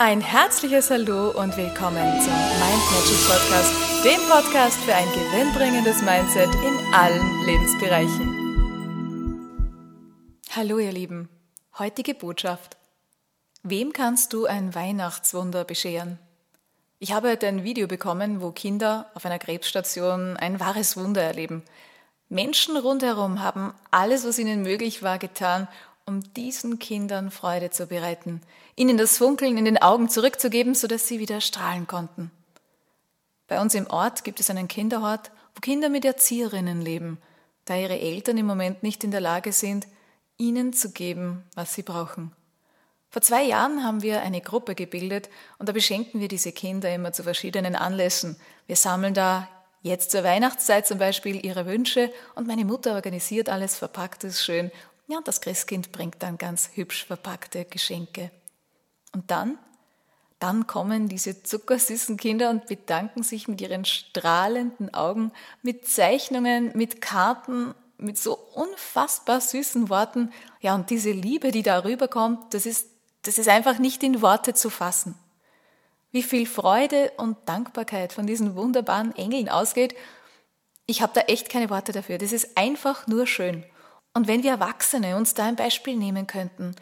Ein herzliches Hallo und willkommen zum Mind Magic Podcast, dem Podcast für ein gewinnbringendes Mindset in allen Lebensbereichen. Hallo ihr Lieben, heutige Botschaft. Wem kannst du ein Weihnachtswunder bescheren? Ich habe heute ein Video bekommen, wo Kinder auf einer Krebsstation ein wahres Wunder erleben. Menschen rundherum haben alles, was ihnen möglich war, getan, um diesen Kindern Freude zu bereiten, ihnen das Funkeln in den Augen zurückzugeben, sodass sie wieder strahlen konnten. Bei uns im Ort gibt es einen Kinderhort, wo Kinder mit Erzieherinnen leben, da ihre Eltern im Moment nicht in der Lage sind, ihnen zu geben, was sie brauchen. Vor zwei Jahren haben wir eine Gruppe gebildet und da beschenken wir diese Kinder immer zu verschiedenen Anlässen. Wir sammeln da jetzt zur Weihnachtszeit zum Beispiel ihre Wünsche und meine Mutter organisiert alles, verpackt es schön ja, und das Christkind bringt dann ganz hübsch verpackte Geschenke. Und dann, dann kommen diese zuckersüßen Kinder und bedanken sich mit ihren strahlenden Augen, mit Zeichnungen, mit Karten, mit so unfassbar süßen Worten. Ja, und diese Liebe, die da rüberkommt, das ist, das ist einfach nicht in Worte zu fassen. Wie viel Freude und Dankbarkeit von diesen wunderbaren Engeln ausgeht, ich habe da echt keine Worte dafür. Das ist einfach nur schön. Und wenn wir Erwachsene uns da ein Beispiel nehmen könnten,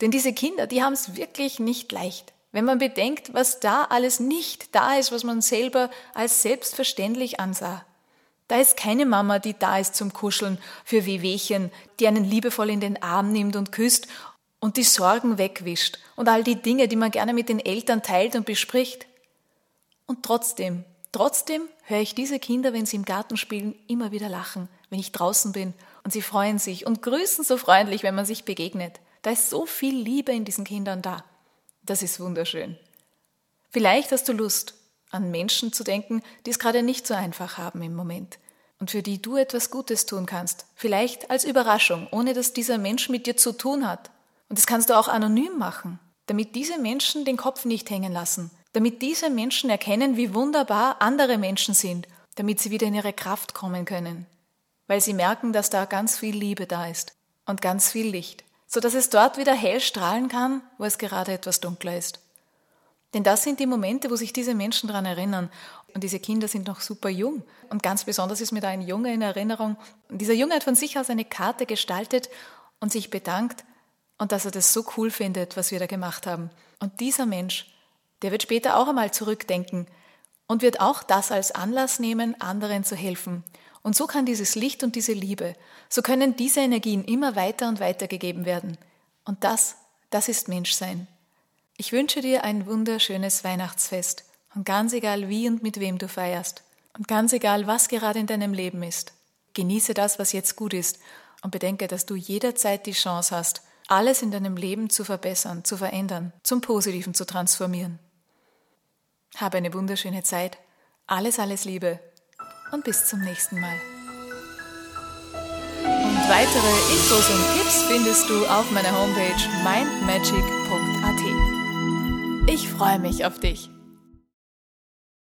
denn diese Kinder, die haben es wirklich nicht leicht. Wenn man bedenkt, was da alles nicht da ist, was man selber als selbstverständlich ansah. Da ist keine Mama, die da ist zum Kuscheln für Wehwehchen, die einen liebevoll in den Arm nimmt und küsst und die Sorgen wegwischt und all die Dinge, die man gerne mit den Eltern teilt und bespricht. Und trotzdem, trotzdem höre ich diese Kinder, wenn sie im Garten spielen, immer wieder lachen, wenn ich draußen bin und sie freuen sich und grüßen so freundlich, wenn man sich begegnet. Da ist so viel Liebe in diesen Kindern da. Das ist wunderschön. Vielleicht hast du Lust, an Menschen zu denken, die es gerade nicht so einfach haben im Moment und für die du etwas Gutes tun kannst. Vielleicht als Überraschung, ohne dass dieser Mensch mit dir zu tun hat. Und das kannst du auch anonym machen, damit diese Menschen den Kopf nicht hängen lassen, damit diese Menschen erkennen, wie wunderbar andere Menschen sind, damit sie wieder in ihre Kraft kommen können weil sie merken, dass da ganz viel Liebe da ist und ganz viel Licht, so dass es dort wieder hell strahlen kann, wo es gerade etwas dunkler ist. Denn das sind die Momente, wo sich diese Menschen daran erinnern. Und diese Kinder sind noch super jung. Und ganz besonders ist mir da ein Junge in Erinnerung. Und dieser Junge hat von sich aus eine Karte gestaltet und sich bedankt und dass er das so cool findet, was wir da gemacht haben. Und dieser Mensch, der wird später auch einmal zurückdenken und wird auch das als Anlass nehmen, anderen zu helfen. Und so kann dieses Licht und diese Liebe, so können diese Energien immer weiter und weiter gegeben werden. Und das, das ist Menschsein. Ich wünsche dir ein wunderschönes Weihnachtsfest und ganz egal wie und mit wem du feierst und ganz egal was gerade in deinem Leben ist, genieße das, was jetzt gut ist und bedenke, dass du jederzeit die Chance hast, alles in deinem Leben zu verbessern, zu verändern, zum Positiven zu transformieren. Habe eine wunderschöne Zeit. Alles, alles Liebe und bis zum nächsten Mal. Und weitere Infos und Tipps findest du auf meiner Homepage mindmagic.at. Ich freue mich auf dich.